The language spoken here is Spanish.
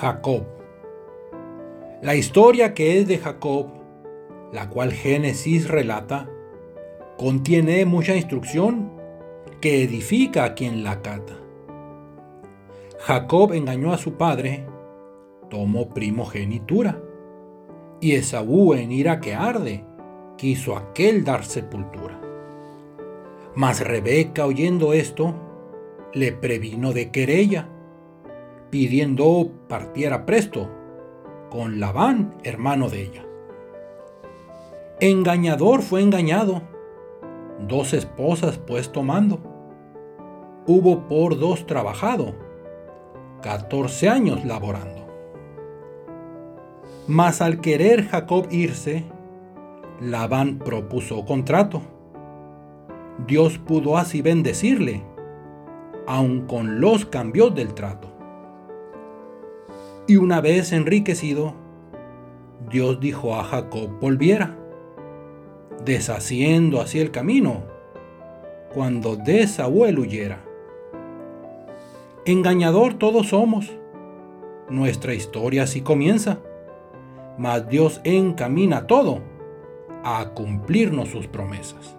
Jacob. La historia que es de Jacob, la cual Génesis relata, contiene mucha instrucción que edifica a quien la cata. Jacob engañó a su padre, tomó primogenitura, y Esaú en ira que arde, quiso aquel dar sepultura. Mas Rebeca oyendo esto, le previno de querella pidiendo partiera presto con Labán, hermano de ella. Engañador fue engañado, dos esposas pues tomando. Hubo por dos trabajado, catorce años laborando. Mas al querer Jacob irse, Labán propuso contrato. Dios pudo así bendecirle, aun con los cambios del trato. Y una vez enriquecido, Dios dijo a Jacob volviera, deshaciendo así el camino, cuando de Saúl huyera. Engañador todos somos, nuestra historia así comienza, mas Dios encamina todo a cumplirnos sus promesas.